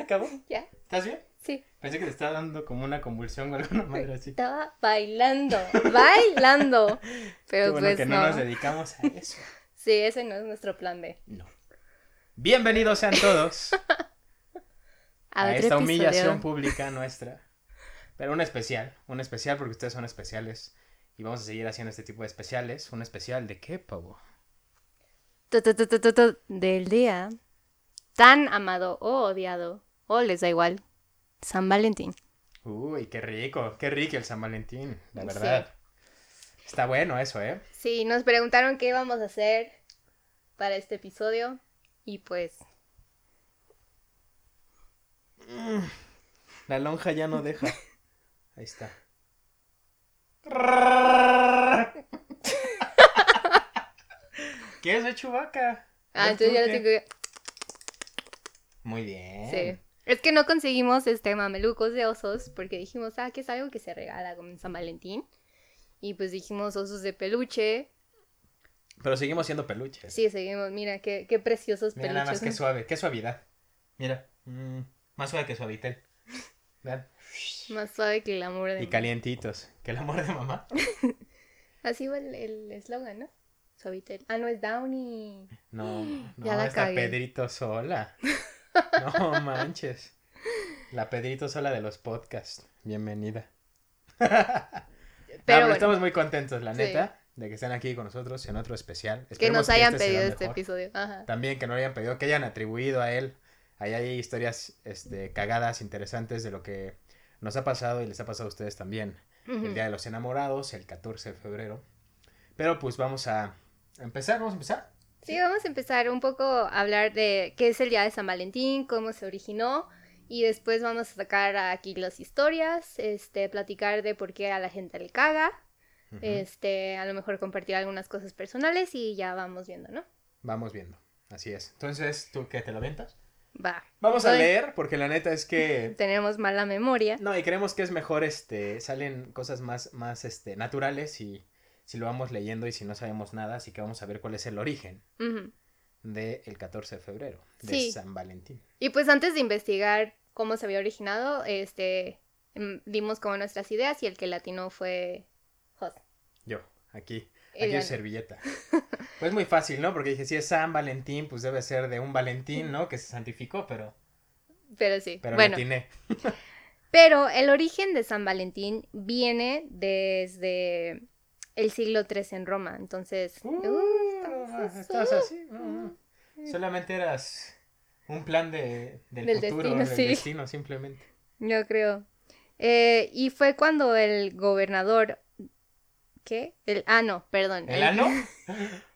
acabó? ¿Ya? ¿Estás bien? Sí. Pensé que te estaba dando como una convulsión o alguna madre así. Estaba bailando, bailando. Pero Qué bueno pues que no. no. nos dedicamos a eso. Sí, ese no es nuestro plan B. No. Bienvenidos sean todos A, esta episodio. humillación pública nuestra. Pero un especial, un especial porque ustedes son especiales. Y vamos a seguir haciendo este tipo de especiales. ¿Un especial de qué, pavo? Del día tan amado o odiado, o les da igual, San Valentín. Uy, qué rico, qué rico el San Valentín, la Sí. verdad. Está bueno eso, ¿eh? Sí, nos preguntaron qué íbamos a hacer para este episodio y pues La lonja ya no deja. Ahí está. ¿Qué es de Chubaca? Ah, entonces ya lo tengo que... Muy bien. Sí. Es que no conseguimos este mamelucos de osos porque dijimos, ah, que es algo que se regala con San Valentín. Y pues dijimos osos de peluche. Pero seguimos siendo peluches. Sí, seguimos, mira, qué, qué preciosos Mira peluches. nada más que ¿no? suave, qué suavidad. Mira, mm, más suave que suavitel. Vean. Más suave que el amor de Y mamá. calientitos. Que el amor de mamá. Así va el el eslogan, ¿no? Suavitel. Ah, no, es Downy. No, no, Ya la está cagué. Pedrito Sola. No manches. La Pedrito Sola de los podcasts. Bienvenida. Pero, No, pero bueno, estamos muy contentos, la Sí. neta, de que estén aquí con nosotros en otro especial. que Esperemos nos hayan este pedido este mejor. episodio. Ajá. También que no lo hayan pedido, que hayan atribuido a él. Ahí hay historias este, cagadas, interesantes de lo que nos ha pasado y les ha pasado a ustedes también. El Día de los Enamorados, el 14 de febrero. Pero pues vamos a empezar, vamos a empezar. Sí, vamos a empezar un poco a hablar de qué es el Día de San Valentín, cómo se originó y después vamos a sacar aquí las historias, este, platicar de por qué a la gente le caga, Ujú. este, a lo mejor compartir algunas cosas personales y ya vamos viendo, ¿no? Vamos viendo, así es. Entonces, ¿tú qué te lo aventas? Va. Vamos a leer, porque la neta es que... Tenemos mala memoria. No, y creemos que es mejor, este, salen cosas más, más, este, naturales y si lo vamos leyendo y si no sabemos nada, así que vamos a ver cuál es el origen Ujú. del 14 de febrero, de Sí. San Valentín. Y pues antes de investigar cómo se había originado, este, mm, dimos como nuestras ideas y el que latino fue José. Yo, aquí, aquí es servilleta. Pues muy fácil, ¿no? Porque dije, si es San Valentín, pues debe ser de un Valentín, ¿no? Que se santificó, pero, Pero sí, pero bueno. latiné. Pero el origen de San Valentín viene desde el siglo III en Roma. Entonces, Uh, estamos- estás así. no, no. Solamente eras un plan de, del, Del futuro, destino, del sí. destino, simplemente. yo creo. Eh, y fue cuando el gobernador... ¿Qué? El, ah, no, perdón. ¿El ano?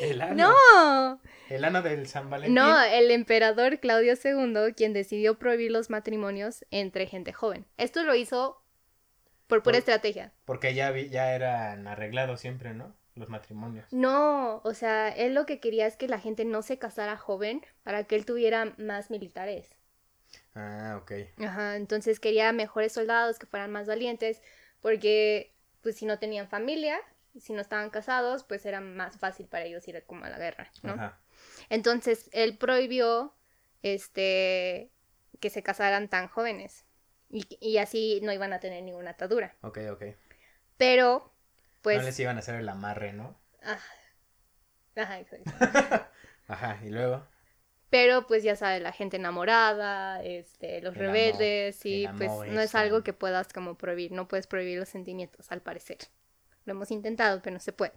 El ano. No, El ano del San Valentín. no, el emperador Claudio II, quien decidió prohibir los matrimonios entre gente joven. Esto lo hizo por pura Por- estrategia. Porque ya, vi- ya eran arreglados siempre, ¿no? Los matrimonios. No, o sea, él lo que quería es que la gente no se casara joven para que él tuviera más militares. Ah, ok. Ajá, entonces quería mejores soldados que fueran más valientes, porque pues si no tenían familia, si no estaban casados, pues era más fácil para ellos ir como a la guerra, ¿no? Ajá. Entonces él prohibió este que se casaran tan jóvenes y, y así no iban a tener ninguna atadura. Ok, ok. Pero pues no les iban a hacer el amarre, ¿no? ah, ajá, exacto. Ajá, y luego. Pero pues ya sabes, la gente enamorada, este, los El rebeldes, amor, sí, el pues amor no es algo que puedas como prohibir, no puedes prohibir los sentimientos, al parecer. Lo hemos intentado, pero no se puede.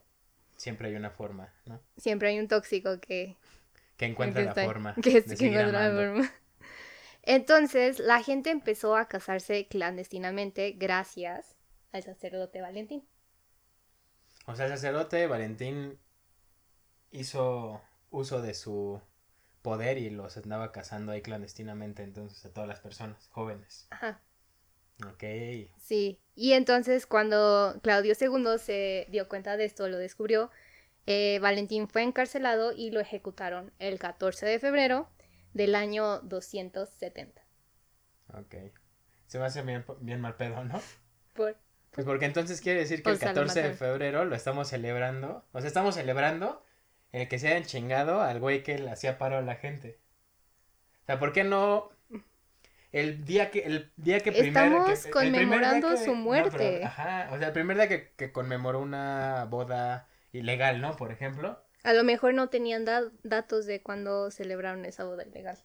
Siempre hay una forma, ¿no? Siempre hay un tóxico que, Que encuentra la forma. que, de encuentra la forma. Entonces, la gente empezó a casarse clandestinamente gracias al sacerdote Valentín. O sea, el sacerdote Valentín hizo uso de su poder y los andaba casando ahí clandestinamente entonces a todas las personas jóvenes. Ajá. Ok. Sí, y entonces cuando Claudio II se dio cuenta de esto, lo descubrió, eh, Valentín fue encarcelado y lo ejecutaron el 14 de febrero del año 270. Ok. Se me hace bien, bien mal pedo, ¿no? Por... Pues porque entonces quiere decir que O el sea, lo 14 de febrero lo estamos celebrando. O sea, estamos celebrando el que se hayan chingado al güey que le hacía paro a la gente. O sea, ¿por qué no el día que, el día que primero... Estamos que, conmemorando su muerte. ajá, o sea, el primer día que, que, conmemoró una boda ilegal, ¿no? Por ejemplo. A lo mejor no tenían datos de cuando celebraron esa boda ilegal.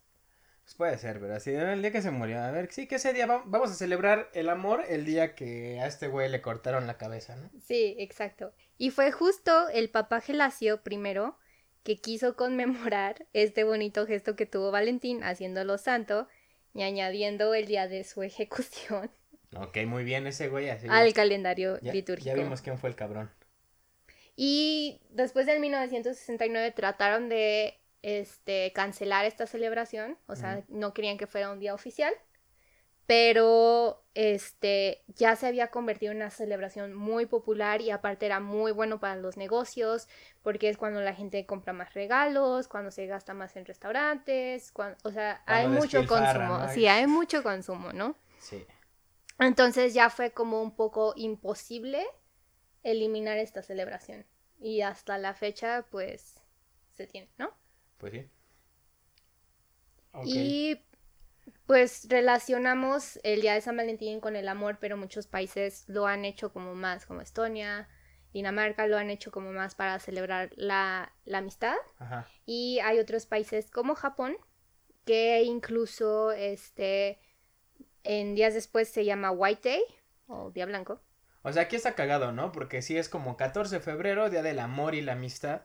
Pues puede ser, pero así, el día que se murió. A ver, sí, que ese día vamos a celebrar el amor el día que a este güey le cortaron la cabeza, ¿no? Sí, exacto. Y fue justo el papá Gelasio primero que quiso conmemorar este bonito gesto que tuvo Valentín haciéndolo santo y añadiendo el día de su ejecución. Ok, muy bien ese güey. Así al calendario litúrgico. Ya vimos quién fue el cabrón. Y después del 1969 trataron de este, cancelar esta celebración, o sea, no querían que fuera un día oficial, pero este, ya se había convertido en una celebración muy popular y aparte era muy bueno para los negocios, porque es cuando la gente compra más regalos, cuando se gasta más en restaurantes, o sea, hay mucho consumo, sí, hay mucho consumo, ¿no? Sí. Entonces ya fue como un poco imposible eliminar esta celebración y hasta la fecha pues se tiene, ¿no? Pues sí. Y pues relacionamos el Día de San Valentín con el amor, pero muchos países lo han hecho como más, como Estonia, Dinamarca lo han hecho como más para celebrar la, amistad. Y hay otros países como Japón, que incluso este en días después se llama White Day o Día Blanco. O sea, aquí está cagado, ¿no? Porque sí es como 14 de febrero, Día del Amor y la Amistad.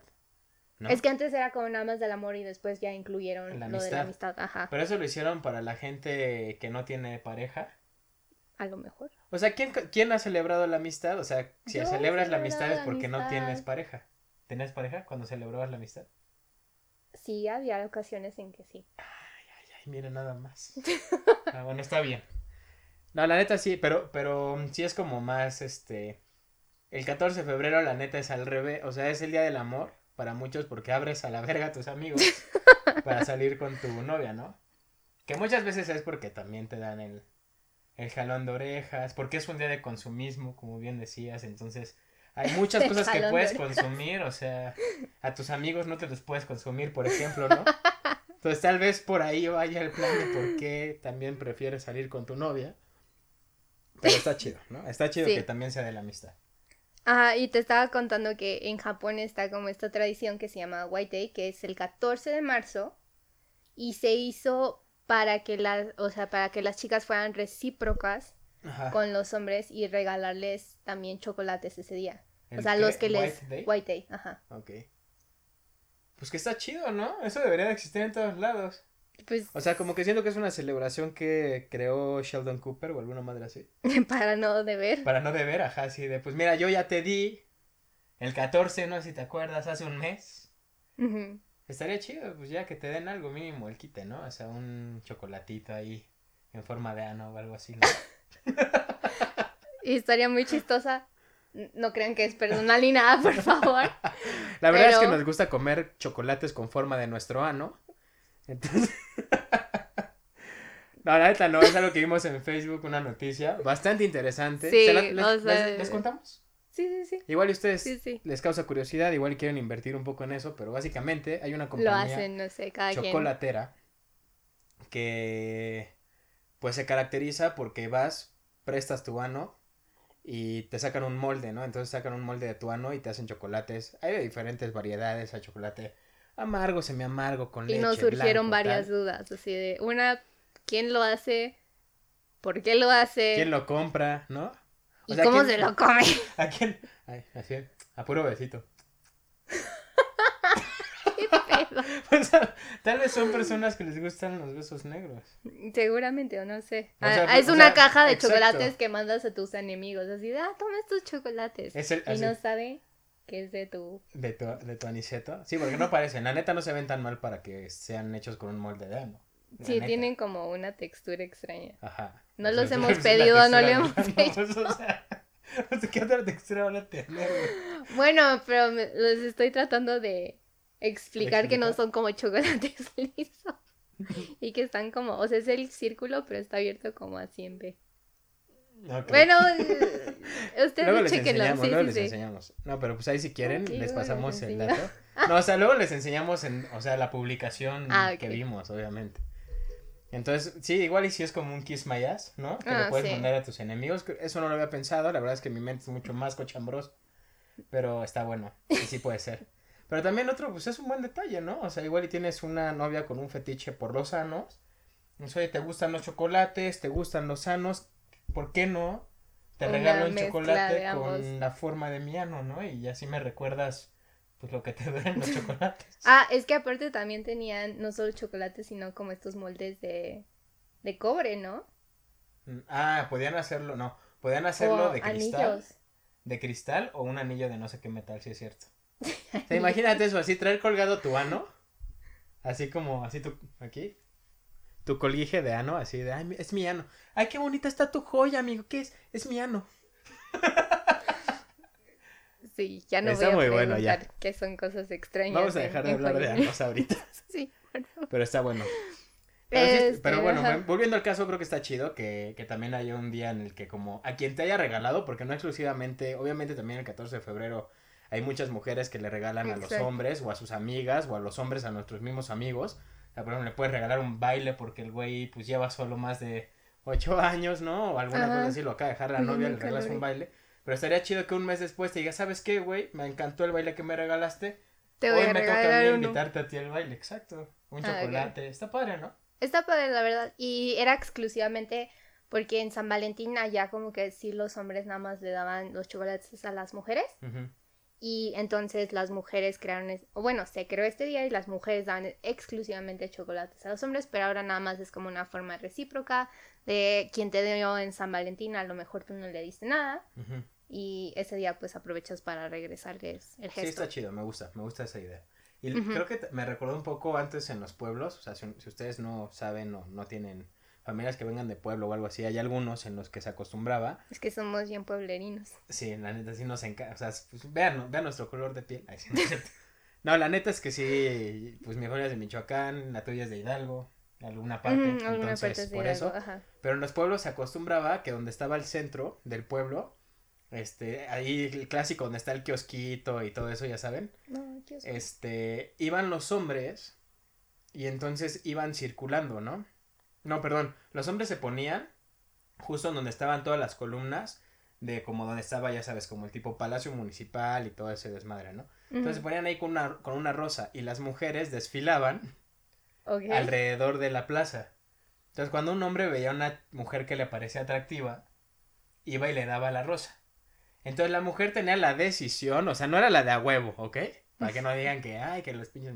Es que antes era como nada más del amor y después ya incluyeron lo de la amistad. Ajá. Pero eso lo hicieron para la gente que no tiene pareja. A lo mejor. O sea, ¿quién, quién ha celebrado la amistad? O sea, si celebras la amistad es porque no tienes pareja. ¿Tenías pareja cuando celebrabas la amistad? Sí, había ocasiones en que sí. Ay, ay, ay, mira nada más. ah, bueno, está bien. No, la neta sí, pero, pero sí es como más, este... El 14 de febrero la neta es al revés, o sea, es el día del amor para muchos porque abres a la verga a tus amigos para salir con tu novia, ¿no? Que muchas veces es porque también te dan el, el jalón de orejas, porque es un día de consumismo, como bien decías, entonces hay muchas cosas que puedes consumir, o sea, a tus amigos no te los puedes consumir, por ejemplo, ¿no? Entonces tal vez por ahí vaya el plan de por qué también prefieres salir con tu novia. Pero está chido, ¿no? Está chido que también sea de la amistad. Ajá, y te estaba contando que en Japón está como esta tradición que se llama White Day, que es el 14 de marzo, y se hizo para que las, o sea, para que las chicas fueran recíprocas con los hombres y regalarles también chocolates ese día. O sea, los que les... White Day? White Day, ajá. Ok. Pues que está chido, ¿no? Eso debería de existir en todos lados. Pues, o sea, como que siento que es una celebración que creó Sheldon Cooper o alguna madre así. Para no deber. Para no deber, ajá, sí, de pues mira, yo ya te di el 14, no sé si te acuerdas, hace un mes. Estaría chido, pues ya que te den algo mínimo, el quite, ¿no? O sea, un chocolatito ahí en forma de ano o algo así, ¿no? y estaría muy chistosa. No crean que es personal ni nada, por favor. La verdad es que nos gusta comer chocolates con forma de nuestro ano. Entonces... no, la neta no, es algo que vimos en Facebook, una noticia bastante interesante. Sí, les, contamos? Sí, sí, sí. Igual ustedes les causa curiosidad, igual quieren invertir un poco en eso, pero básicamente hay una compañía no sé, cada chocolatera que pues se caracteriza porque vas, prestas tu ano y te sacan un molde, ¿no? Entonces sacan un molde de tu ano y te hacen chocolates. Hay de diferentes variedades, hay chocolate amargo, semi amargo, con leche. Y nos surgieron varias dudas, así de, una, ¿quién lo hace? ¿Por qué lo hace? ¿Quién lo compra? ¿No? ¿Y cómo se lo come? ¿A quién? Ay, así, a puro besito. ¿Qué pedo? Pues, tal vez son personas que les gustan los besos negros. Seguramente, o no sé. Ah, es una caja de chocolates que mandas a tus enemigos, así de, ah, toma estos chocolates. y no sabe que es de tu... De tu, de tu aniceto. Sí, porque no parecen. La neta no se ven tan mal para que sean hechos con un molde de ano. Sí, tienen como una textura extraña. Ajá. No los hemos pedido, no le hemos hecho. Pues, o sea, ¿qué otra textura van a tener? Bueno, pero les estoy tratando de explicar, que no son como chocolates lisos. y que están como, o sea, es el círculo, pero está abierto como B. Bueno, ustedes luego les enseñamos, luego les enseñamos. No, pero pues ahí si quieren les pasamos el dato. No, o sea, luego les enseñamos en, o sea, la publicación ah, que vimos, obviamente. Entonces, sí, igual y si es como un kiss my ass, ¿no? Que Ah, le puedes sí. mandar a tus enemigos. Eso no lo había pensado, la verdad es que mi mente es mucho más cochambroso. Pero está bueno, y sí puede ser. Pero también otro, pues es un buen detalle, ¿no? O sea, igual y tienes una novia con un fetiche por los sanos. Entonces, oye, te gustan los chocolates, te gustan los sanos, ¿por qué no? Te Una regalo un chocolate con la forma de mi ano, ¿no? Y así me recuerdas, pues, lo que te duelen los chocolates. Ah, es que aparte también tenían no solo chocolate, sino como estos moldes de, de cobre, ¿no? Mm, Ah, podían hacerlo, no, podían hacerlo O de cristal. anillos. de cristal o un anillo de no sé qué metal, si es cierto. O sea, imagínate eso, así traer colgado tu ano, así como, así tu, aquí, tu colguije de ano, así de, ay, es mi ano. Ay, qué bonita está tu joya, amigo, ¿qué es? Es mi ano. Sí, ya no Está voy a muy preguntar bueno, ya. que son cosas extrañas. Vamos a dejar de hablar de anos ahorita, Sí, favor. pero está bueno. Pero, sí, Este, pero bueno, ajá. volviendo al caso, creo que está chido que, que también haya un día en el que como a quien te haya regalado, porque no exclusivamente, obviamente también el 14 de febrero hay muchas mujeres que le regalan a los hombres o a sus amigas o a los hombres a nuestros mismos amigos. Sea, por ejemplo, le puedes regalar un baile porque el güey pues lleva solo más de 8 años, ¿no? O alguna Ajá. cosa así, lo acaba de dejar la novia, le regalas un baile. Pero estaría chido que un mes después te diga, ¿sabes qué, güey? Me encantó el baile que me regalaste. Te voy Hoy a me toca a mí invitarte a ti al baile, exacto. Un Ah, chocolate. Está padre, ¿no? Está padre, la verdad. Y era exclusivamente porque en San Valentín allá como que sí los hombres nada más le daban los chocolates a las mujeres. Ujú. Y entonces las mujeres crearon, o bueno, se creó este día y las mujeres daban exclusivamente chocolates a los hombres, pero ahora nada más es como una forma recíproca de quien te dio en San Valentín, a lo mejor tú no le diste nada y ese día pues aprovechas para regresarles el Sí, gesto. está chido, me gusta, me gusta esa idea. Y creo que me recordó un poco antes en los pueblos, o sea, si, si ustedes no saben o no tienen familias que vengan de pueblo o algo así, hay algunos en los que se acostumbraba, Es que somos bien pueblerinos. sí, la neta sí nos encanta, o sea, pues, vean, vean nuestro color de piel. Ay, sí, no, la neta es que sí, pues mi familia es de Michoacán, la tuya es de Hidalgo, alguna parte, alguna entonces parte es de por Hidalgo, eso, ajá. pero en los pueblos se acostumbraba que donde estaba el centro del pueblo, este, ahí el clásico donde está el kiosquito y todo eso, ya saben, No, soy- este, iban los hombres y entonces iban circulando, ¿no? No, perdón, los hombres se ponían justo en donde estaban todas las columnas de como donde estaba, ya sabes, como el tipo palacio municipal y todo ese desmadre, ¿no? Entonces se ponían ahí con una, con una rosa y las mujeres desfilaban alrededor de la plaza. Entonces cuando un hombre veía a una mujer que le parecía atractiva, iba y le daba la rosa. Entonces la mujer tenía la decisión, o sea, no era la de a huevo, ¿ok? Para que no digan que, ay, que los pinches...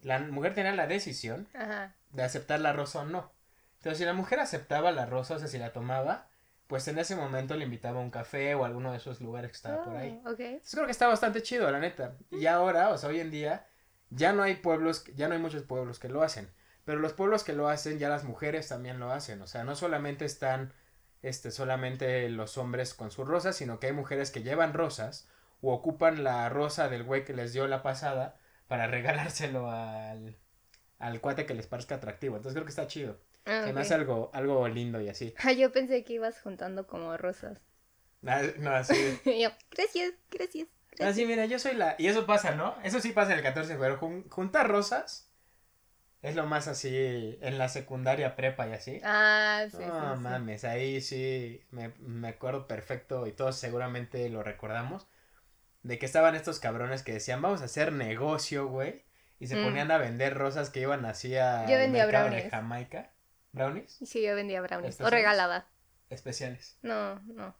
La mujer tenía la decisión Ajá. de aceptar la rosa o no. Entonces si la mujer aceptaba la rosa, o sea, si la tomaba, pues en ese momento le invitaba a un café o a alguno de esos lugares que estaba por ahí. Oh, ok. Entonces creo que está bastante chido, la neta. Y ahora, o sea, hoy en día, ya no hay pueblos, ya no hay muchos pueblos que lo hacen. Pero los pueblos que lo hacen, ya las mujeres también lo hacen. O sea, no solamente están, este, solamente los hombres con sus rosas, sino que hay mujeres que llevan rosas o ocupan la rosa del güey que les dio la pasada para regalárselo al, al cuate que les parezca atractivo. Entonces creo que está chido. Ah, Se me hace algo, algo lindo y así. Ah, yo pensé que ibas juntando como rosas. Ah, No, así. Y yo, gracias, gracias. gracias. Así, mira, yo soy la... Y eso pasa, ¿no? Eso sí pasa el 14 de febrero. Jun- Juntar rosas es lo más así en la secundaria prepa y así. Ah, sí, no sí. mames, ahí sí me, me acuerdo perfecto y todos seguramente lo recordamos. De que estaban estos cabrones que decían, vamos a hacer negocio, güey. Y se Mm. ponían a vender rosas que iban así a Yo vendía mercado de. Jamaica. ¿Brownies? Sí, yo vendía brownies. O regalaba. Especiales. No, no.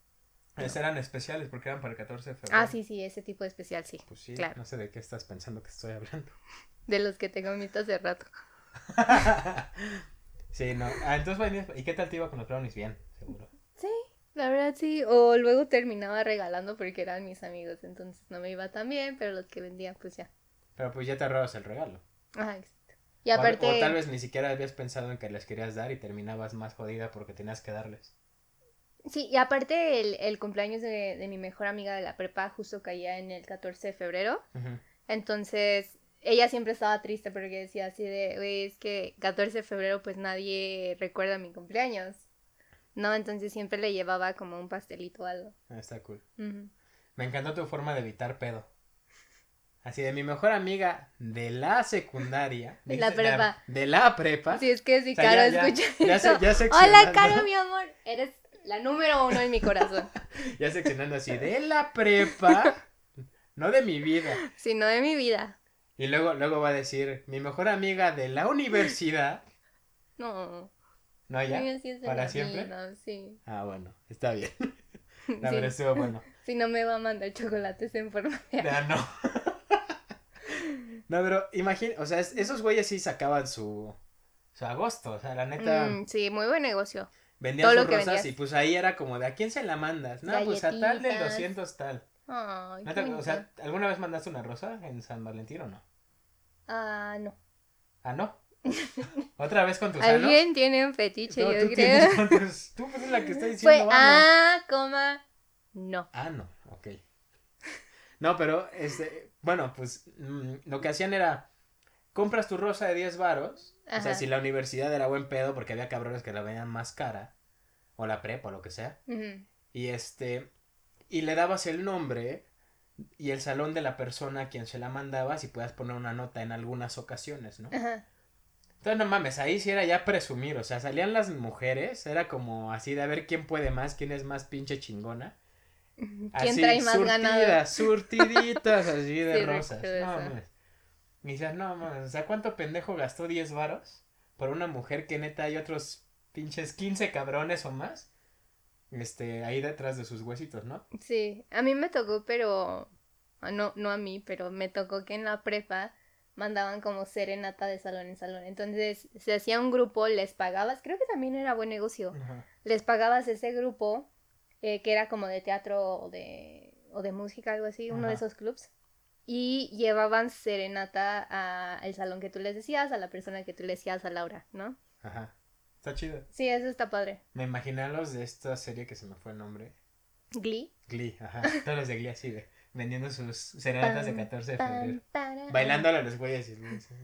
Esos eran especiales porque eran para el 14 de febrero. Ah, sí, sí, ese tipo de especial, sí. Pues sí, claro. no sé de qué estás pensando que estoy hablando. De los que tengo visto hace rato. sí, no. Ah, entonces, ¿y qué tal te iba con los brownies? Bien, seguro. Sí, la verdad sí. O luego terminaba regalando porque eran mis amigos, entonces no me iba tan bien, pero los que vendía, pues ya. Pero pues ya te ahorrabas el regalo. Ajá, exacto. Y aparte, O, tal vez ni siquiera habías pensado en que les querías dar y terminabas más jodida porque tenías que darles. sí, y aparte el, el cumpleaños de, de mi mejor amiga de la prepa justo caía en el 14 de febrero. Entonces, ella siempre estaba triste porque decía así de, "Güey, es que 14 de febrero pues nadie recuerda mi cumpleaños. No, entonces siempre le llevaba como un pastelito o algo. Ah, Está cool. Me encantó tu forma de evitar pedo. Así de mi mejor amiga de la secundaria. De la prepa. De la prepa. Si es que si O sea, Caro ya- escucha ya eso. se- Hola. Caro, mi amor. Eres la número uno en mi corazón. Ya seccionando así, de la prepa, no de mi vida. sino de mi vida. Y luego, luego va a decir, mi mejor amiga de la universidad. No. ¿No ya? Sí, sí ¿Para la siempre? vida, sí. Ah, bueno, está bien. Sí. La verdad estuvo bueno. Si no me va a mandar chocolates en forma de... Ya no. No, pero imagina, o sea, es- esos güeyes sí sacaban su, su agosto, o sea, la neta, Mm, sí, muy buen negocio. vendían todo sus rosas vendías. y pues ahí era como de, ¿a quién se la mandas? No, pues a tal del Galletitas. 200 tal. Ay, ¿No te- o sea. ¿alguna vez mandaste una rosa en San Valentín o no? Ah, no. Ah, no. ¿Otra vez con tus? Alguien tiene un fetiche, No, yo tú creo. tienes tus- Tú pues, es la que está Fue diciendo ano. ah, coma, no. Ah, no, ok. No, pero, este, bueno, pues mm, lo que hacían era, compras tu rosa de 10 varos, o sea, si la universidad era buen pedo porque había cabrones que la venían más cara, o la prepa, o lo que sea, y este, y le dabas el nombre y el salón de la persona a quien se la mandabas y puedas poner una nota en algunas ocasiones, ¿no? Ajá. Entonces, no mames, ahí sí era ya presumir, o sea, salían las mujeres, era como así de a ver quién puede más, quién es más pinche chingona. ¿Quién Así, trae más ganado? surtiditas así de Sí, rosas. No mames. Y dices, no mames, o sea, ¿cuánto pendejo gastó 10 varos por una mujer que neta hay otros pinches 15 cabrones o más? Este, ahí detrás de sus huesitos, ¿no? Sí, a mí me tocó, pero ah, no, no a mí, pero me tocó que en la prepa mandaban como serenata de salón en salón. Entonces se hacía un grupo, les pagabas, creo que también era buen negocio. Ajá. Les pagabas ese grupo eh, que era como de teatro o de, o de música, algo así, uno de esos clubs. Y llevaban serenata a el salón que tú les decías, a la persona que tú le decías, a Laura, ¿no? Ajá. Está chido. Sí, eso está padre. Me imaginé a los de esta serie que se me fue el nombre. Glee. Glee, ajá. Todos los de Glee así de vendiendo sus serenatas de Pam, 14 de febrero. Bailándole a los güeyes y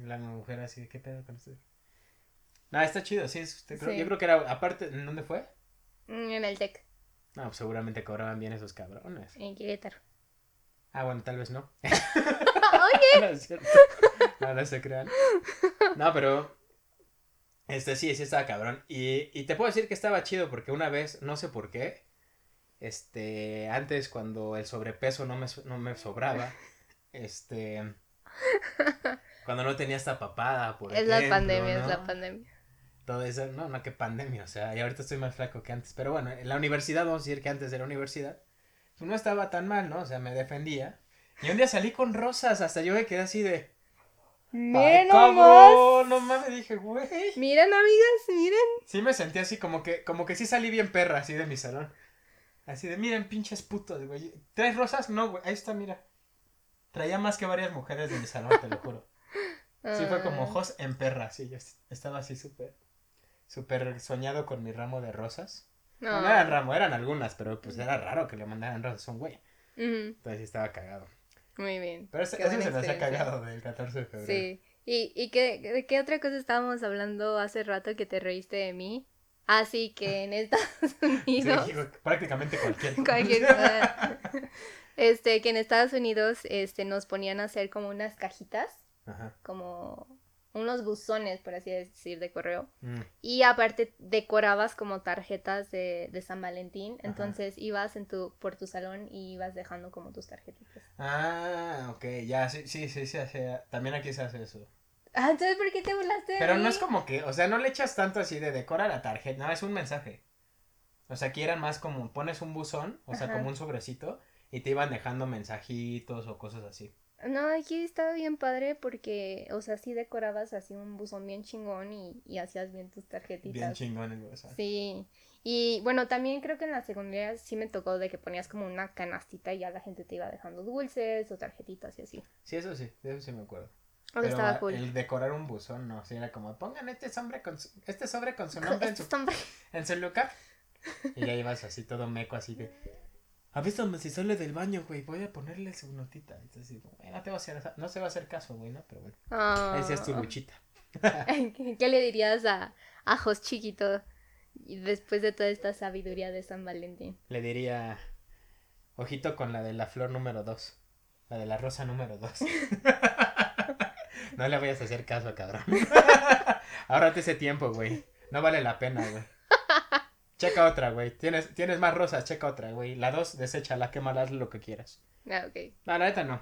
la mujer así de qué pedo con usted. No, está chido, sí, es- te creo- Sí. yo creo que era, aparte, ¿en dónde fue? Mm, En el TEC, No, pues seguramente cobraban bien esos cabrones. en Querétaro. Ah, bueno, tal vez no. Oye. no es cierto. No, no se crean. No, pero. Este sí, sí estaba cabrón. Y, y te puedo decir que estaba chido porque una vez, no sé por qué. Este. Antes, cuando el sobrepeso no me, no me sobraba. Este. Cuando no tenía esta papada, por es la pandemia, es la pandemia. Todo eso, no, no, que pandemia, o sea, y ahorita estoy más flaco que antes. Pero bueno, en la universidad, vamos a decir que antes de la universidad, pues no estaba tan mal, ¿no? O sea, me defendía. Y un día salí con rosas, hasta yo me quedé así de. ¡Ay, Miren nomás. No mames, dije, güey. Miren, amigas, miren. Sí me sentí así como que, como que sí salí bien perra, así de mi salón. Así de, miren, pinches putos, güey. ¿Traes rosas? No, güey, ahí está, mira. Traía más que varias mujeres de mi salón, te lo juro. Sí, fue como Ah, Jos en perra, sí, yo est- estaba así súper, súper soñado con mi ramo de rosas. No. No. eran ramo, eran algunas, pero pues era raro que le mandaran rosas a un güey. Entonces sí estaba cagado. Muy bien. Pero eso se me hacía experiencia. cagado del 14 de febrero. Sí. ¿Y, y qué, de qué otra cosa estábamos hablando hace rato que te reíste de mí? Así que en Estados Unidos. prácticamente cualquier cualquier cosa. Este, que en Estados Unidos este, nos ponían a hacer como unas cajitas, Ajá. como unos buzones, por así decir, de correo. Mm. Y aparte decorabas como tarjetas de, de San Valentín. Ajá. Entonces ibas en tu, por tu salón y ibas dejando como tus tarjetitas. Ah, ok, ya, sí, sí, sí, se hace. También aquí se hace eso. Ah, entonces ¿por qué te burlaste de Pero mí? no es como que, o sea, no le echas tanto así de decora la tarjeta, no, es un mensaje. O sea, aquí eran más como, pones un buzón, o sea, Ajá. como un sobrecito, y te iban dejando mensajitos o cosas así. No, aquí estaba bien padre porque, o sea, sí decorabas así un buzón bien chingón y, y hacías bien tus tarjetitas. Bien chingón el buzón. Sí. Y bueno, también creo que en la secundaria sí me tocó de que ponías como una canastita y ya la gente te iba dejando dulces o tarjetitas y así. Sí, eso sí, de eso sí me acuerdo. O Pero estaba cool. el decorar un buzón, no, sí, era como, pongan este sobre con su, este sobre con su nombre en su, Estos son- en su lugar. Y ya ibas así todo meco, así de, avísame si sale del baño, güey, voy a ponerle su notita. Entonces digo, "Güey, no te va a hacer, no se va a hacer caso, güey, ¿no? Pero bueno, Ah. esa es tu luchita. ¿Qué, le dirías a, a Jos chiquito después de toda esta sabiduría de San Valentín? Le diría, ojito con la de la flor número dos. La de la rosa número 2. no le vayas a hacer caso, cabrón. Ahórrate ese tiempo, güey. No vale la pena, güey. Checa otra, güey. Tienes, tienes más rosas, checa otra, güey. La 2, deséchala, quémala, haz lo que quieras. Ah, ok. No, la neta no.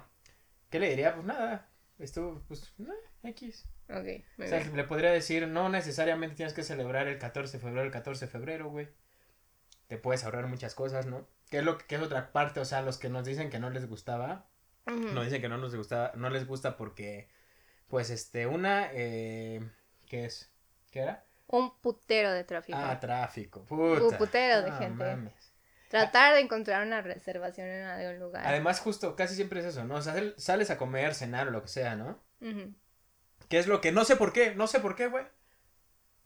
¿Qué le diría? Pues nada. Estuvo, pues, no, X. Ok. muy O sea, bien. le podría decir, no necesariamente tienes que celebrar el 14 de febrero, el 14 de febrero, güey. Te puedes ahorrar muchas cosas, ¿no? Que es lo que que es otra parte, o sea, los que nos dicen que no les gustaba, Ujú. nos dicen que no nos gustaba, no les gusta porque, pues, este, una, eh, ¿qué es? ¿Qué era? Un putero de tráfico. Ah, tráfico, puta. Un putero de No gente. mames. Tratar de encontrar una reservación en algún lugar. Además, justo, casi siempre es eso, ¿no? O sea, sal- sales a comer, cenar o lo que sea, ¿no? Que es lo que no sé por qué, no sé por qué, güey.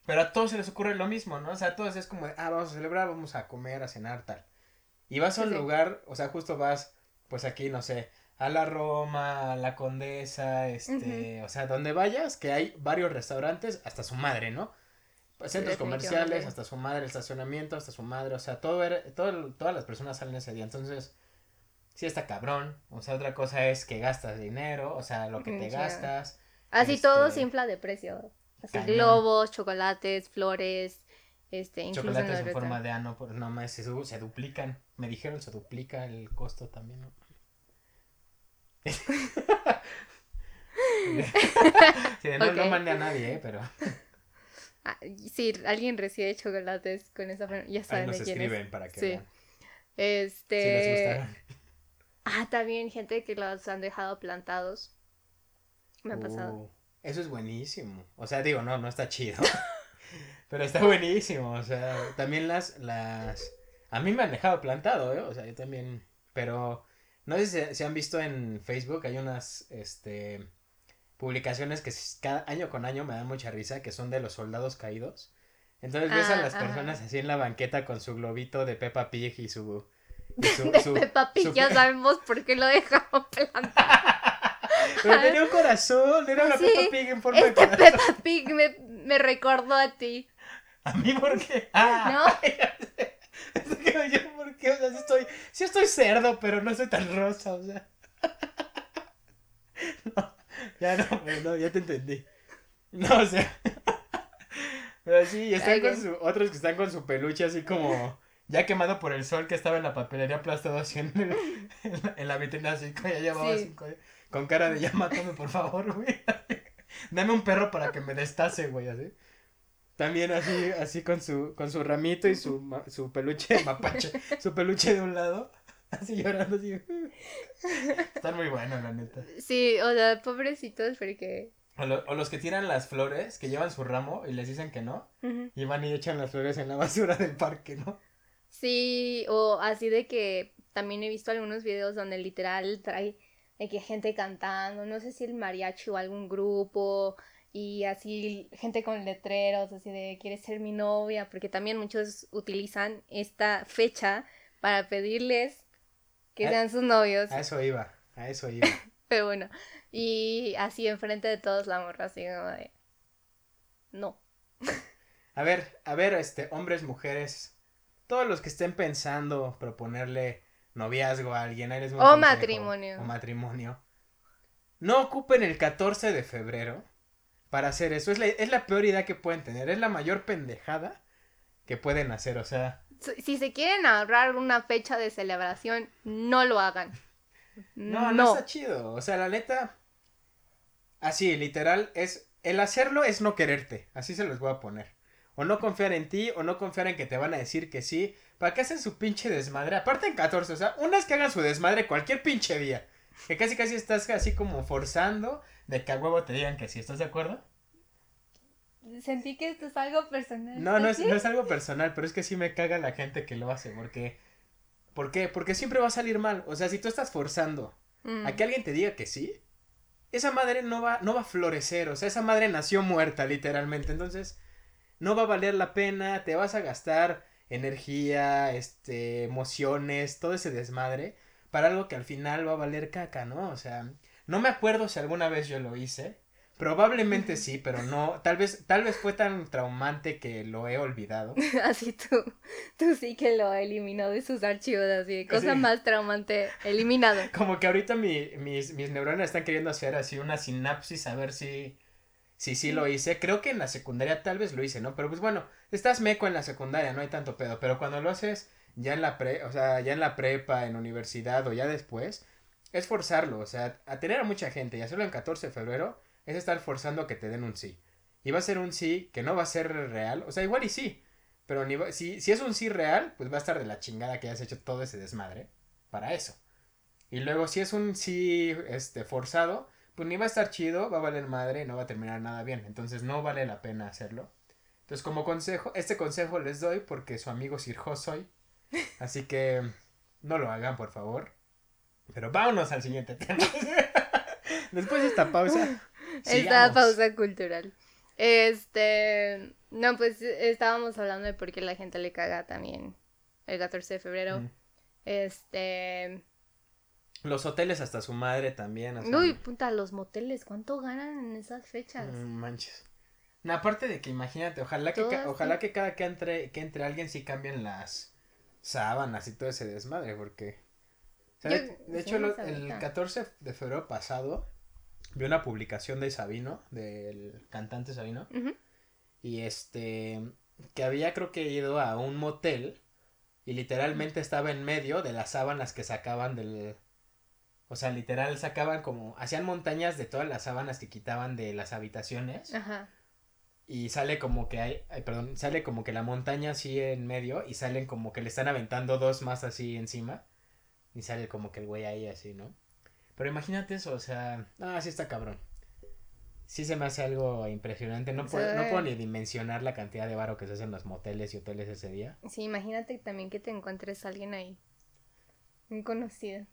Pero a todos se les ocurre lo mismo, ¿no? O sea, a todos es como, ah, vamos a celebrar, vamos a comer, a cenar, tal. Y vas a un Sí, sí. lugar, o sea, justo vas, pues aquí, no sé, a la Roma, a la Condesa, este, o sea, donde vayas, que hay varios restaurantes, hasta su madre, ¿no? Centros comerciales, hasta su madre, el estacionamiento, hasta su madre, o sea, todo era, todo, todas las personas salen ese día, entonces, sí está cabrón, o sea, otra cosa es que gastas dinero, o sea, lo que te gastas. Así todo Este, se infla de precio. Así cañón. globos, chocolates, flores, este, incluso Chocolates en forma de ano, pues no más, se, se duplican. Me dijeron se duplica el costo también, ¿no? Sí, no, no Ok. mandé a nadie, ¿eh? Pero Ah, si alguien recibe chocolates con esa ya ahí saben nos de quién escriben es. para que Sí. vean si Este. les. Ah, también gente que los han dejado plantados. Me ha pasado. Uh, eso es buenísimo. O sea, digo, no, no está chido. pero está buenísimo. O sea, también las, las... A mí me han dejado plantado, ¿eh? O sea, yo también... Pero no sé si, si han visto en Facebook, hay unas, este... Publicaciones que cada año con año me dan mucha risa, que son de los soldados caídos. Entonces ves a Ah, las ajá. personas así en la banqueta con su globito de Peppa Pig y su... y su- De su- Peppa Pig, su- ya sabemos por qué lo dejaron plantado. Pero tenía un corazón, era una Sí, Peppa Pig en forma de Este corazón. Peppa Pig me, me recordó a ti. ¿A mí por qué? Ah, que yo por qué, o sea, sí estoy, sí estoy cerdo, pero no soy tan rosa, o sea. No, ya no, pues no, ya te entendí. No, o sea. Pero sí, y están Ay, con su, otros que están con su peluche así como ya quemado por el sol que estaba en la papelería aplastado así en, el- en la, en la vitrina así ya llevaba Sí. cinco con cara de ya mátame por favor, güey. Dame un perro para que me destace, güey, así. También así, así con su, con su ramito y su, su peluche de mapache, su peluche de un lado, así llorando, así. Están muy buenos, la neta. Sí, o sea, pobrecitos, porque. O, lo- o los que tiran las flores, que llevan su ramo y les dicen que no, y van y echan las flores en la basura del parque, ¿no? Sí, o así de que también he visto algunos videos donde literal trae de que gente cantando, no sé si el mariachi o algún grupo, y así gente con letreros, así de quieres ser mi novia, porque también muchos utilizan esta fecha para pedirles que sean sus novios, A eso iba, a eso iba. pero bueno, y así enfrente de todos la morra así como de no. A ver, a ver, este, hombres, mujeres, todos los que estén pensando proponerle noviazgo a alguien, ahí les va un O consejo, matrimonio. O matrimonio. No ocupen el 14 de febrero para hacer eso. Es la, es la peor idea que pueden tener. Es la mayor pendejada que pueden hacer. O sea, Si se quieren ahorrar una fecha de celebración, no lo hagan. no, no, está chido. O sea, la neta, así, literal, es, el hacerlo es no quererte. Así se los voy a poner. O no confiar en ti, o no confiar en que te van a decir que sí. ¿Para qué hacen su pinche desmadre? Aparte en 14, o sea, unas que hagan su desmadre cualquier pinche día. Que casi casi estás así como forzando de que a huevo te digan que sí. ¿Estás de acuerdo? Sentí que esto es algo personal. No, no es, es algo personal, pero es que sí me caga la gente que lo hace. Porque, ¿Por qué? Porque siempre va a salir mal. O sea, si tú estás forzando Mm. a que alguien te diga que sí, esa madre no va, no va a florecer. O sea, esa madre nació muerta, literalmente. Entonces, no va a valer la pena. Te vas a gastar energía, este, emociones, todo ese desmadre. Para algo que al final va a valer caca, ¿no? O sea, no me acuerdo si alguna vez yo lo hice. Probablemente sí, pero no, tal vez, tal vez fue tan traumante que lo he olvidado. así tú, tú sí que lo eliminó de sus archivos, así, cosa Sí. más traumante, eliminado. Como que ahorita mi- mis, mis neuronas están queriendo hacer así una sinapsis a ver si, si sí lo hice. Creo que en la secundaria tal vez lo hice, ¿no? Pero pues bueno, estás meco en la secundaria, no hay tanto pedo. Pero cuando lo haces ya en la pre, o sea, ya en la prepa, en universidad o ya después, es forzarlo. O sea, a tener a mucha gente y hacerlo en 14 de febrero es estar forzando que te den un sí. Y va a ser un sí que no va a ser real. O sea, igual y sí. Pero ni va- si, si es un sí real, pues va a estar de la chingada que hayas hecho todo ese desmadre para eso. Y luego si es un sí este, forzado, pues ni va a estar chido, va a valer madre y no va a terminar nada bien. Entonces no vale la pena hacerlo. Entonces como consejo, este consejo les doy porque su amigo Sirjo soy. Así que no lo hagan, por favor. Pero vámonos al siguiente tema. Después de esta pausa. Esta pausa cultural. Este, no, pues estábamos hablando de por qué la gente le caga también el 14 de febrero. Mm. Este, Los hoteles hasta su madre también. o sea, uy, puta, los moteles, ¿cuánto ganan en esas fechas? Manches. No, aparte de que imagínate, ojalá que, ca- ojalá que cada que entre, que entre alguien sí cambien las sábanas y todo ese desmadre, porque... o sea, Yo- de, hecho, lo- el 14 de febrero pasado vi una publicación de Sabino, del cantante Sabino, y este, que había creo que ido a un motel y literalmente estaba en medio de las sábanas que sacaban del... O sea, literal sacaban como, hacían montañas de todas las sábanas que quitaban de las habitaciones. Ajá. Y sale como que hay, ay, perdón, sale como que la montaña así en medio y salen como que le están aventando dos más así encima. Y sale como que el güey ahí así, ¿no? Pero imagínate eso, o sea, ah, sí está cabrón. Sí se me hace algo impresionante, no puedo, no puedo ni dimensionar la cantidad de varo que se hace en los moteles y hoteles ese día. Sí, imagínate también que te encuentres a alguien ahí. Un conocido.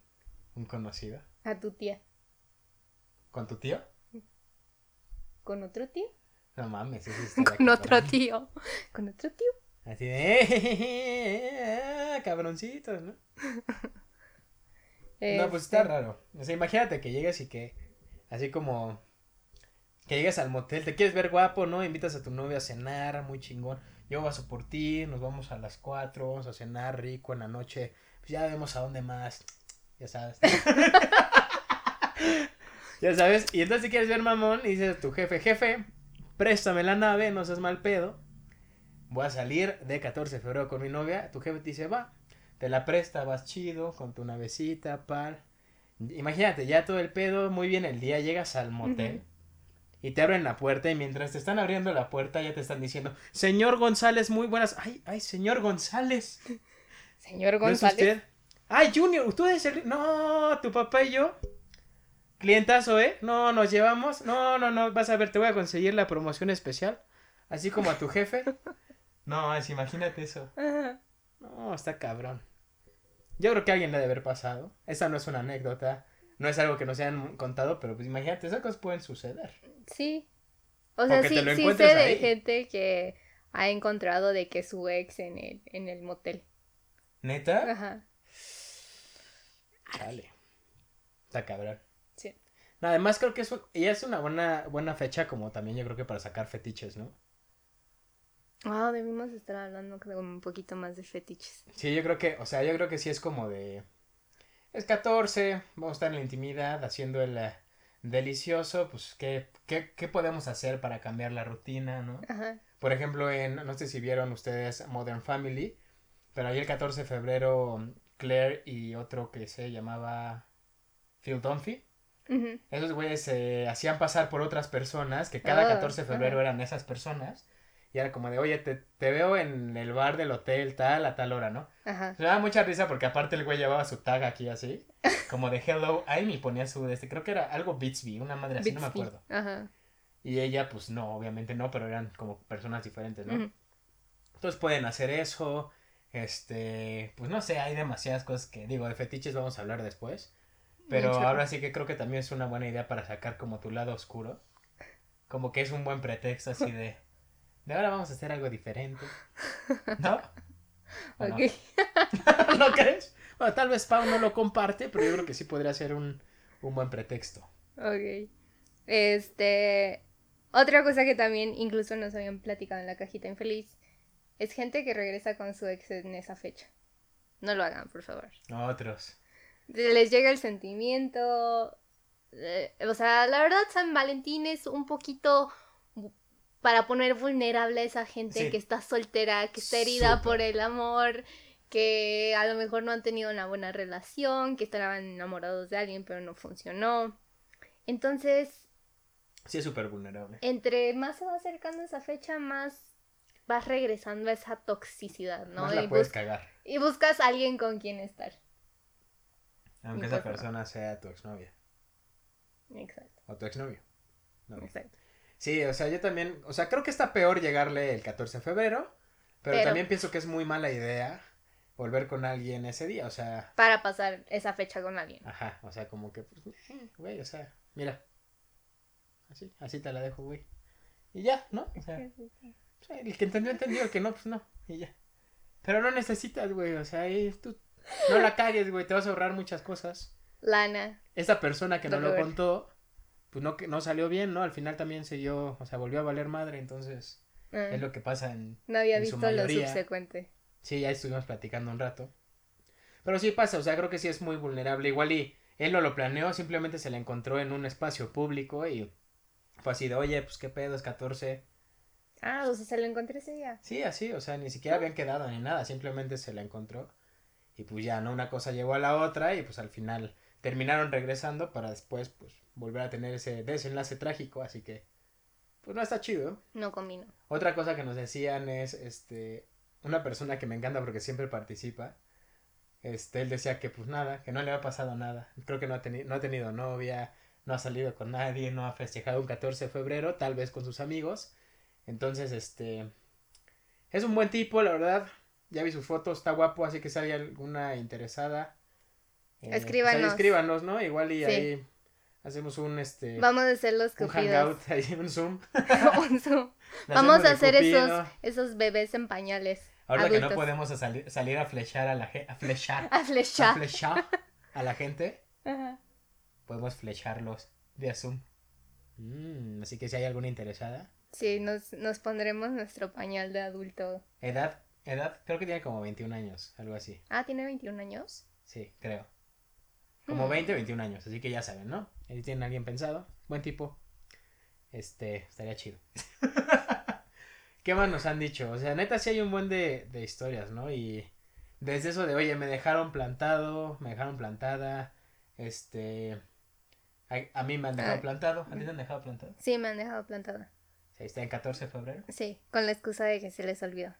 Un conocido. A tu tía. ¿Con tu tío? ¿Con otro tío? No mames, estaría Con otro cabrón. tío. Con otro tío. Así de, "Eh, cabroncitos, ¿no? No, pues está Este, raro. O sea, imagínate que llegues y que, así como, que llegues al motel, te quieres ver guapo, ¿no? Invitas a tu novia a cenar, muy chingón. Yo paso por ti, nos vamos a las 4, vamos a cenar rico en la noche. Pues ya vemos a dónde más, ya sabes. ya sabes, y entonces si quieres ver mamón, y dices a tu jefe, jefe, préstame la nave, no seas mal pedo. Voy a salir de 14 de febrero con mi novia. Tu jefe te dice, va, te la presta, vas chido, con tu navecita, par. Imagínate, ya todo el pedo, muy bien el día, llegas al motel. Y te abren la puerta y mientras te están abriendo la puerta ya te están diciendo, señor González, muy buenas. Ay, ay, señor González. Señor ¿No es González. usted? Ay, Junior, usted es el... No, tu papá y yo. Clientazo, ¿eh? No, nos llevamos. No, no, no, vas a ver, te voy a conseguir la promoción especial. Así como a tu jefe. No, es, imagínate eso. Ajá. No, está cabrón. Yo creo que alguien le debe haber pasado. Esta no es una anécdota. No es algo que nos hayan contado, pero pues imagínate, esas cosas pueden suceder. Sí. O sea, sí, sí sé de ahí. gente que ha encontrado de que su ex en el, en el motel. ¿Neta? Ajá. Chale. Está cabrón. Sí. No, además creo que es, un- y es una buena, buena fecha como también yo creo que para sacar fetiches, ¿no? Ah, debimos estar hablando como un poquito más de fetiches. Sí, yo creo que, o sea, yo creo que sí es como de... Es 14, vamos a estar en la intimidad haciendo el eh, delicioso, pues, ¿qué, qué, qué podemos hacer para cambiar la rutina, no? Ajá. Por ejemplo, en, no sé si vieron ustedes Modern Family, pero ahí el 14 de febrero Claire y otro que se llamaba Phil Dunphy, esos güeyes se hacían pasar por otras personas, que cada Ah, 14 de febrero ajá. eran esas personas, y era como de, oye, te, te veo en el bar del hotel tal, a tal hora, ¿no? Ajá. Me daba mucha risa porque aparte el güey llevaba su tag aquí así, como de Hello, I'm, y ponía su, este, creo que era algo Bitsby, una madre así, no me acuerdo. Ajá. Y ella, pues no, obviamente no, pero eran como personas diferentes, ¿no? Entonces pueden hacer eso. Este, pues no sé, hay demasiadas cosas que digo, de fetiches vamos a hablar después. Pero Mucho. ahora sí que creo que también es una buena idea para sacar como tu lado oscuro. Como que es un buen pretexto así de de ahora vamos a hacer algo diferente. ¿No? Ok. ¿No crees? Bueno, tal vez Pau no lo comparte, pero yo creo que sí podría ser un, un buen pretexto. Ok. Este, otra cosa que también incluso nos habían platicado en la cajita infeliz es gente que regresa con su ex en esa fecha. No lo hagan, por favor. Otros. Les llega el sentimiento. eh, o sea, la verdad, San Valentín es un poquito para poner vulnerable a esa gente Sí. que está soltera, que está herida por el amor, que a lo mejor no han tenido una buena relación, que estaban enamorados de alguien pero no funcionó. Entonces, Sí, es súper vulnerable. entre más se va acercando esa fecha, más vas regresando a esa toxicidad, ¿no? Más y, la puedes bus- cagar. y buscas a alguien con quien estar. Aunque Y esa pues no. persona sea tu exnovia. Exacto, O tu exnovio. No. exacto. Sí, o sea, yo también, o sea, creo que está peor llegarle el 14 de febrero, pero, Pero- también pienso que es muy mala idea volver con alguien ese día, o sea, Para pasar esa fecha con alguien. ajá, o sea, como que, pues, eh, güey, o sea, mira, así, así te la dejo, güey, y ya, ¿no? O sea, el que entendió, entendió, el que no, pues no, y ya. Pero no necesitas, güey, o sea, tú no la cagues, güey, te vas a ahorrar muchas cosas. Lana. Esta persona que no lo contó, pues no, que no salió bien, ¿no? Al final también se dio, o sea, volvió a valer madre, entonces Ah, es lo que pasa en, no había en su visto lo mayoría. subsecuente. Sí, ya estuvimos platicando un rato. Pero sí pasa, o sea, creo que sí es muy vulnerable. Igual y él no lo planeó, simplemente se la encontró en un espacio público y fue así de, oye, pues qué pedo, es 14. Ah, o sea, se lo encontré ese día. Sí, así, o sea, ni siquiera habían quedado ni nada, simplemente se la encontró. Y pues ya, ¿no? Una cosa llegó a la otra y pues al final terminaron regresando para después, pues, volver a tener ese desenlace trágico, así que, pues no está chido. No combino. Otra cosa que nos decían es, este, una persona que me encanta porque siempre participa, este, él decía que pues nada, que no le ha pasado nada, creo que no ha, teni- no ha tenido novia, no ha salido con nadie, no ha festejado un 14 de febrero, tal vez con sus amigos, entonces, este, es un buen tipo, la verdad, ya vi sus fotos, está guapo, así que si hay alguna interesada, eh, pues, ahí Escríbanos. escríbanos, ¿no? Igual y Sí. ahí hacemos un, este, Vamos a hacer los un cupidos. hangout, ahí un Zoom. Un Vamos a de hacer Cupido. esos, esos bebés en pañales. Ahora que no podemos a salir, salir a flechar a la gente, a flechar, A a flechar. a la gente, Ajá. podemos flecharlos vía Zoom. Mm, así que si hay alguna interesada, Sí, nos, nos pondremos nuestro pañal de adulto. edad, edad, creo que tiene como 21 años, algo así. Ah, ¿tiene 21 años? Sí, creo. Como Hmm. 20, 21 años, así que ya saben, ¿no? Ahí tienen a alguien pensado, buen tipo. Este, estaría chido. ¿Qué más nos han dicho? O sea, neta sí hay un buen de, de historias, ¿no? Y desde eso de, oye, me dejaron plantado, me dejaron plantada, este... A, a mí me han dejado Ay. plantado, ¿a ti te han dejado plantado? Sí, me han dejado plantada. Sí, está en 14 de febrero. Sí, con la excusa de que se les olvidó.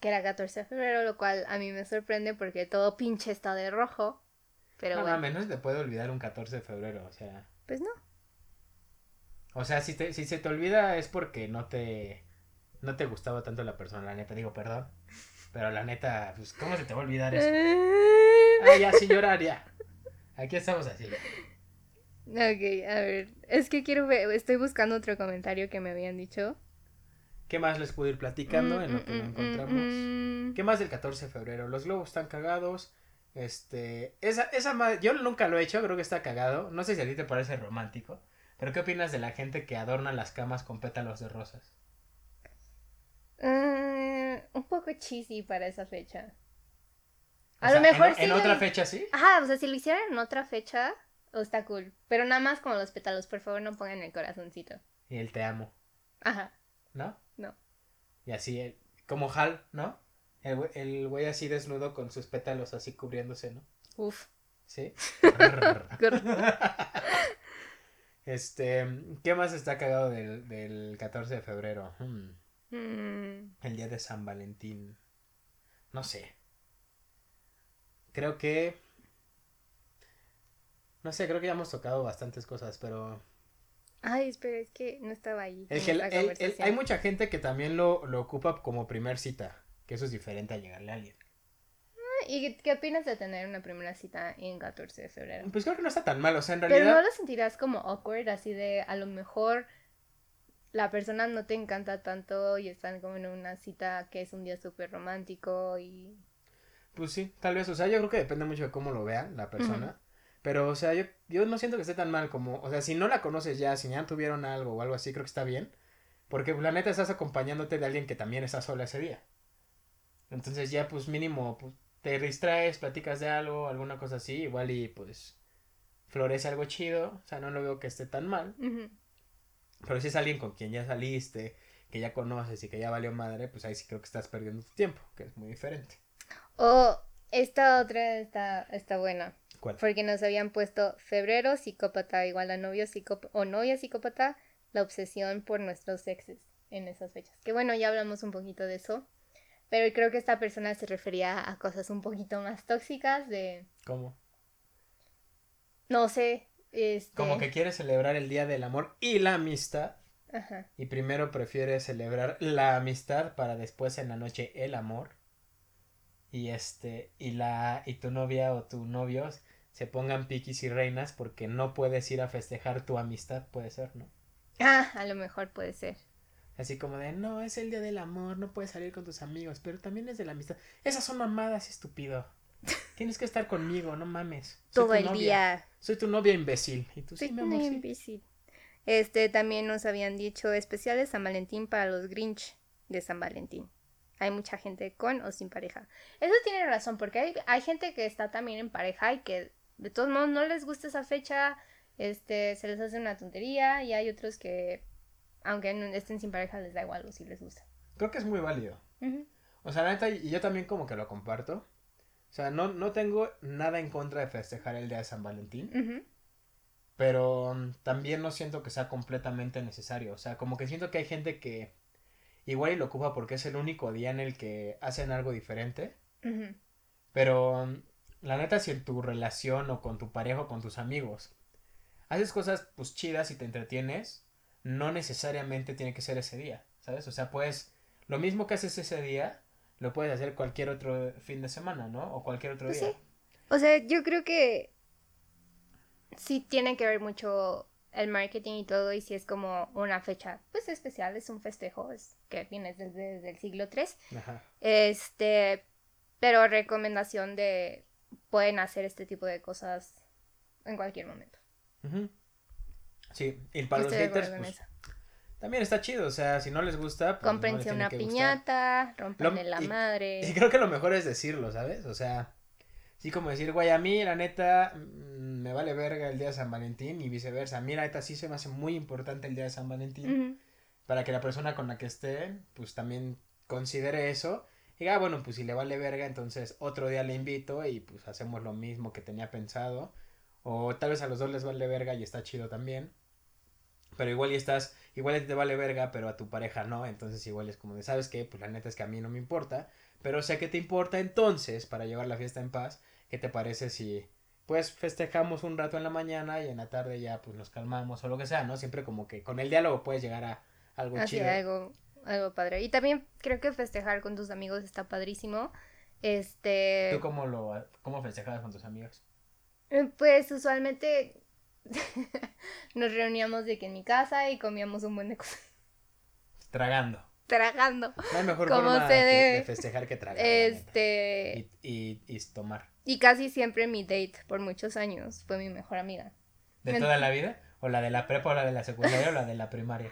Que era 14 de febrero, lo cual a mí me sorprende porque todo pinche está de rojo. Pero no bueno, mames, no se te puede olvidar un 14 de febrero, o sea... pues no. O sea, si, te, si se te olvida es porque no te no te gustaba tanto la persona, la neta, digo perdón. Pero la neta, pues, ¿cómo se te va a olvidar eso? Ah, ya, sin llorar, ya. Aquí estamos así. Ok, a ver, es que quiero ver, estoy buscando otro comentario que me habían dicho. ¿Qué más les puedo ir platicando en lo que Mm, mm, encontramos? mm, mm. ¿Qué más del 14 de febrero? Los globos están cagados. Este, esa, esa ma- yo nunca lo he hecho, creo que está cagado. No sé si a ti te parece romántico, pero ¿qué opinas de la gente que adorna las camas con pétalos de rosas? Ah, un poco cheesy para esa fecha. O A sea, lo mejor en, sí. en lo- otra fecha sí. Ajá, o sea, si lo hicieran en otra fecha, oh, está cool. Pero nada más como los pétalos, por favor, no pongan el corazoncito. Y el te amo, Ajá, ¿no? no. Y así, eh, como Hal, ¿no? El, güey- el güey así desnudo con sus pétalos así cubriéndose, ¿no? Uf. Sí. Este, ¿qué más está cagado del, del 14 de febrero? Hmm, Mm, el día de San Valentín. No sé. Creo que... No sé, creo que ya hemos tocado bastantes cosas, pero... Ay, espera, es que no estaba ahí. El el- hay mucha gente que también lo, lo ocupa como primer cita, que eso es diferente a llegarle a alguien. ¿Y qué- opinas de tener una primera cita en 14 de febrero? Pues creo que no está tan mal, o sea, en Pero realidad... no lo sentirás como awkward, así de a lo mejor la persona no te encanta tanto y están como en una cita que es un día súper romántico y... Pues sí, tal vez, o sea, yo creo que depende mucho de cómo lo vea la persona. Pero, o sea, yo, yo no siento que esté tan mal como, o sea, si no la conoces ya, si ya tuvieron algo o algo así, creo que está bien. Porque la neta estás acompañándote de alguien que también está sola ese día. Entonces ya pues mínimo pues, te distraes, platicas de algo, alguna cosa así, igual y pues florece algo chido, o sea, no lo veo que esté tan mal. Pero si es alguien con quien ya saliste, que ya conoces y que ya valió madre, pues ahí sí creo que estás perdiendo tu tiempo, que es muy diferente. O esta otra está, está buena. ¿Cuál? Porque nos habían puesto febrero, psicópata igual a novio psicópata o novia psicópata, la obsesión por nuestros exes en esas fechas. Que bueno, ya hablamos un poquito de eso. Pero creo que esta persona se refería a cosas un poquito más tóxicas de, ¿Cómo? no sé, este... Como que quiere celebrar el Día del Amor y la Amistad. Ajá. Y primero prefiere celebrar la amistad para después en la noche el amor. Y este, y la, y tu novia o tu novio se pongan piquis y reinas porque no puedes ir a festejar tu amistad, puede ser, ¿no? Ah, a lo mejor puede ser. Así como de, no, es el día del amor, no puedes salir con tus amigos, pero también es de la amistad. Esas son mamadas, estúpido. Tienes que estar conmigo, no mames. Soy Todo el novia. día. Soy tu novia imbécil. Y tú sí, mi amor, sí. imbécil. Este, también nos habían dicho especiales San Valentín para los Grinch de San Valentín. Hay mucha gente con o sin pareja. Eso tiene razón, porque hay, hay gente que está también en pareja y que de todos modos no les gusta esa fecha, este, se les hace una tontería, y hay otros que, aunque estén sin pareja, les da igual o si les gusta. Creo que es muy válido. O sea, la neta, y yo también como que lo comparto. O sea, no, no tengo nada en contra de festejar el día de San Valentín, Ujú. pero mm, también no siento que sea completamente necesario. O sea, como que siento que hay gente que igual y lo ocupa porque es el único día en el que hacen algo diferente. Ujú. Pero mm, la neta, si en tu relación o con tu pareja o con tus amigos haces cosas pues chidas y te entretienes, no necesariamente tiene que ser ese día, ¿sabes? O sea, pues lo mismo que haces ese día, lo puedes hacer cualquier otro fin de semana, ¿no? O cualquier otro Pues día. sí. O sea, yo creo que sí tiene que ver mucho el marketing y todo, y si es como una fecha, pues especial, es un festejo, es que viene desde, desde el siglo III. Ajá. Este, pero recomendación de pueden hacer este tipo de cosas en cualquier momento. Sí, y para los haters, pues también está chido, o sea, si no les gusta, pues no les Cómprense una que piñata, rompanle la y- madre. Y creo que lo mejor es decirlo, ¿sabes? O sea, sí como decir, güey, a mí la neta mm, me vale verga el día de San Valentín y viceversa. A mí la neta sí se me hace muy importante el día de San Valentín para que la persona con la que esté, pues también considere eso. Y diga, ah, bueno, pues si le vale verga, entonces otro día le invito y pues hacemos lo mismo que tenía pensado. O tal vez a los dos les vale verga y está chido también. Pero igual y estás, igual te vale verga, pero a tu pareja no. Entonces igual es como de, ¿sabes qué? Pues la neta es que a mí no me importa. Pero sé que te importa entonces, para llevar la fiesta en paz, ¿qué te parece si pues festejamos un rato en la mañana y en la tarde ya pues nos calmamos o lo que sea, ¿no? Siempre como que con el diálogo puedes llegar a algo Así, chido. algo, algo padre. Y también creo que festejar con tus amigos está padrísimo. Este. ¿Tú cómo lo cómo festejabas con tus amigos? Eh, Pues usualmente nos reuníamos de que en mi casa y comíamos un buen de cosas. Tragando. Tragando. No hay mejor Como forma se de, festejar que tragar. Este. Y, y, y tomar. Y casi siempre mi date por muchos años fue mi mejor amiga. ¿De toda la vida? ¿O la de la prepa o la de la secundaria o la de la primaria?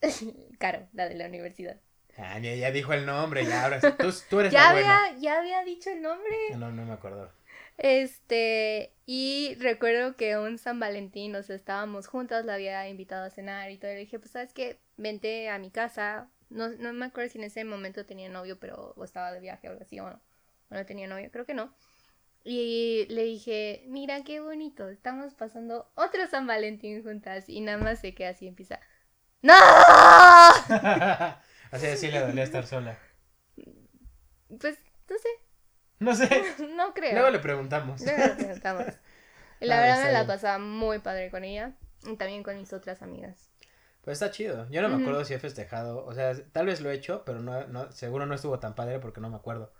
Caro, la de la universidad. Ah, ya, ya dijo el nombre, ya ahora. Tú, tú eres Ya la buena. había, ya había dicho el nombre. No, no me acuerdo. Este, y recuerdo que un San Valentín, sea, estábamos juntas, la había invitado a cenar y todo. Le dije, pues, ¿sabes qué? Vente a mi casa. No, no me acuerdo si en ese momento tenía novio, pero o estaba de viaje o algo así, o no. O no tenía novio, creo que no. Y le dije, mira qué bonito, estamos pasando otro San Valentín juntas. Y nada más se queda así y empieza, ¡No! Así así le dolía estar sola. Pues, no sé, No sé. no creo. Luego le preguntamos. Luego lo preguntamos. Y la Ah, verdad me la pasaba muy padre con ella. Y también con mis otras amigas. Pues está chido. Yo no me acuerdo si he festejado. O sea, tal vez lo he hecho, pero no, no, seguro no estuvo tan padre porque no me acuerdo.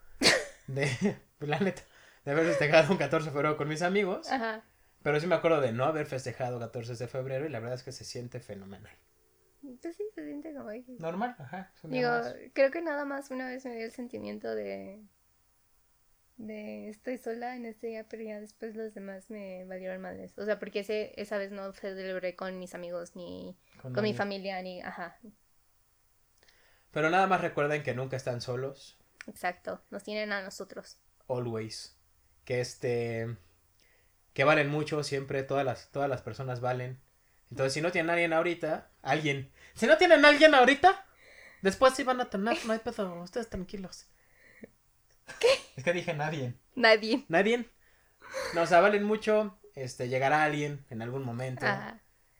De, pues, la neta, de haber festejado un 14 de febrero con mis amigos. Ajá. Pero sí me acuerdo de no haber festejado 14 de febrero y la verdad es que se siente fenomenal. Pues sí, se siente como. Normal, ajá. Digo, más. creo que nada más una vez me dio el sentimiento de. De estoy sola en este día, pero ya después los demás me valieron madres. O sea, porque ese, esa vez no celebré con mis amigos ni con, mi familia ni, ajá. Pero nada más recuerden que nunca están solos. Exacto, nos tienen a nosotros. Always. Que este que valen mucho siempre, todas las todas las personas valen. Entonces, si no tienen a alguien ahorita, alguien. Si no tienen a alguien ahorita, después sí van a tener, no hay pedo, ustedes tranquilos. ¿Qué? Es que dije nadie. Nadie. Nadie. No, o sea, valen mucho. Este, llegará alguien en algún momento.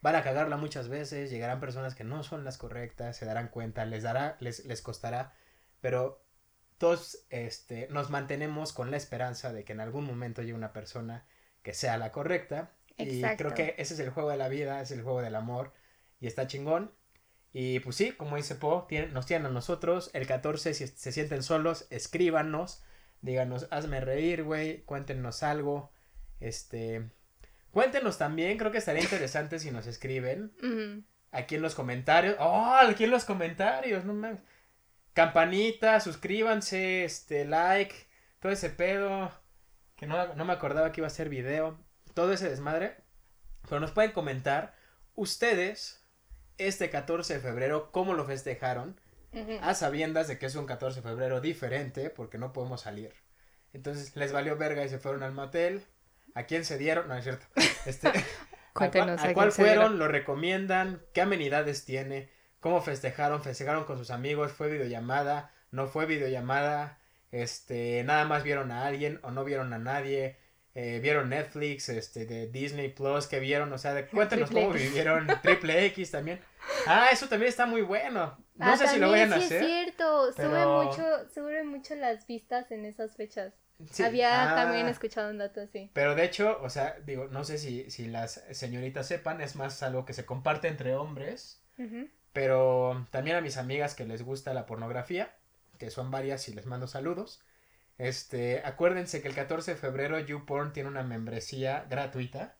Van a cagarla muchas veces. Llegarán personas que no son las correctas. Se darán cuenta. Les dará, les, les costará. Pero todos este, nos mantenemos con la esperanza de que en algún momento llegue una persona que sea la correcta. Y creo que ese es el juego de la vida, es el juego del amor. Y está chingón. Y pues sí, como dice Po, nos tienen a nosotros. El 14, si se sienten solos, escríbanos. Díganos, hazme reír, güey. Cuéntenos algo. Este. Cuéntenos también, creo que estaría interesante si nos escriben. Aquí en los comentarios. ¡Oh! Aquí en los comentarios, no mames. Campanita, suscríbanse, este, like, todo ese pedo. Que no, no me acordaba que iba a ser video. Todo ese desmadre. Pero nos pueden comentar ustedes este 14 de febrero, cómo lo festejaron, a sabiendas de que es un 14 de febrero diferente, porque no podemos salir. Entonces les valió verga y se fueron al motel. ¿A quién se dieron? No, es cierto. Este, ¿A, cuál fueron? ¿Lo recomiendan? ¿Qué amenidades tiene? ¿Cómo festejaron? ¿Festejaron con sus amigos? ¿Fue videollamada? ¿No fue videollamada? Este, nada más vieron a alguien o no vieron a nadie. Eh, vieron Netflix, este, de Disney Plus, que vieron, o sea, de, cuéntanos cómo vivieron Triple X también. Ah, eso también está muy bueno. No ah, sé si lo vayan a hacer. es cierto, sube mucho, sube mucho las vistas en esas fechas. Había ah. también escuchado un dato así. Pero de hecho, o sea, digo, no sé si, si las señoritas sepan, es más algo que se comparte entre hombres. Pero también a mis amigas que les gusta la pornografía, que son varias y les mando saludos. Este, acuérdense que el 14 de febrero YouPorn tiene una membresía gratuita.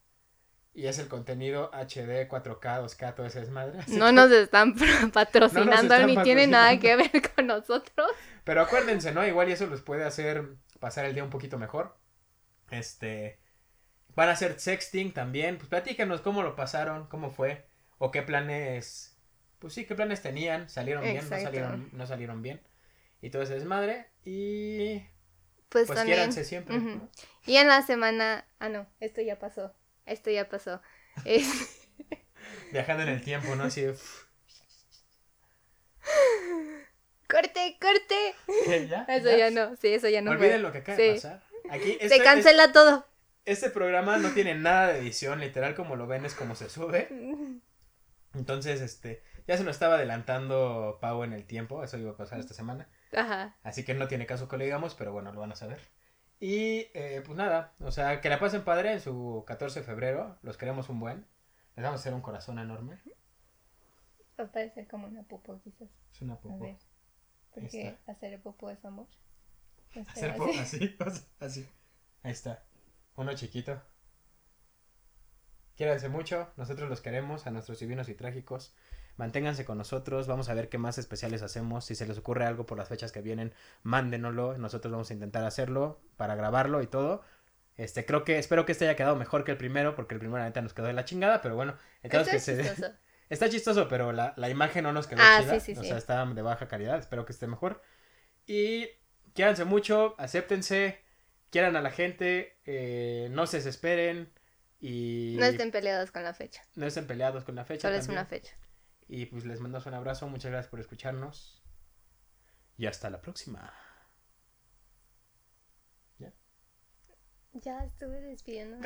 Y es el contenido HD, 4K, 2K, todo ese desmadre. No nos están patrocinando ni tiene nada que ver con nosotros. Pero acuérdense, ¿no? Igual y eso les puede hacer pasar el día un poquito mejor. Este. Van a hacer sexting también. Pues platícanos cómo lo pasaron, cómo fue. O qué planes. Pues sí, qué planes tenían. ¿Salieron bien? ¿No salieron, no salieron bien? Y todo ese desmadre. Y pues, pues también. siempre. Y en la semana, ah no, esto ya pasó, esto ya pasó. Viajando en el tiempo, ¿no? Así de... corte, corte. Eso ya no, sí, eso ya no. Olviden lo que acaba de pasar. Aquí, se cancela todo. Este programa no tiene nada de edición, literal como lo ven es como se sube. Entonces, este, ya se nos estaba adelantando Pau en el tiempo, eso iba a pasar esta semana. Ajá. Así que no tiene caso que lo digamos, pero bueno, lo van a saber. Y eh, pues nada, o sea, que la pasen padre en su 14 de febrero. Los queremos un buen. Les vamos a hacer un corazón enorme. Va a parecer como una popo, quizás. Es una popo. A ver. Porque hacer el popo es amor. Hacer así, así. Ahí está. Uno chiquito. Quédense mucho. Nosotros los queremos, a nuestros divinos y trágicos. Manténganse con nosotros, vamos a ver qué más especiales hacemos. Si se les ocurre algo por las fechas que vienen, mándenoslo. Nosotros vamos a intentar hacerlo para grabarlo y todo. Este, creo que, espero que este haya quedado mejor que el primero, porque el primero la neta nos quedó de la chingada, pero bueno, entonces que se... Chistoso. Está chistoso, pero la, imagen no nos quedó ah, chida. o sea, está de baja calidad, espero que esté mejor. Y quédense mucho, acéptense, quieran a la gente, eh, no se desesperen y... No estén peleados con la fecha. No estén peleados con la fecha. Solo es una fecha. Y pues les mando un abrazo, muchas gracias por escucharnos. Y hasta la próxima. ¿Ya? Ya estuve despidiendo.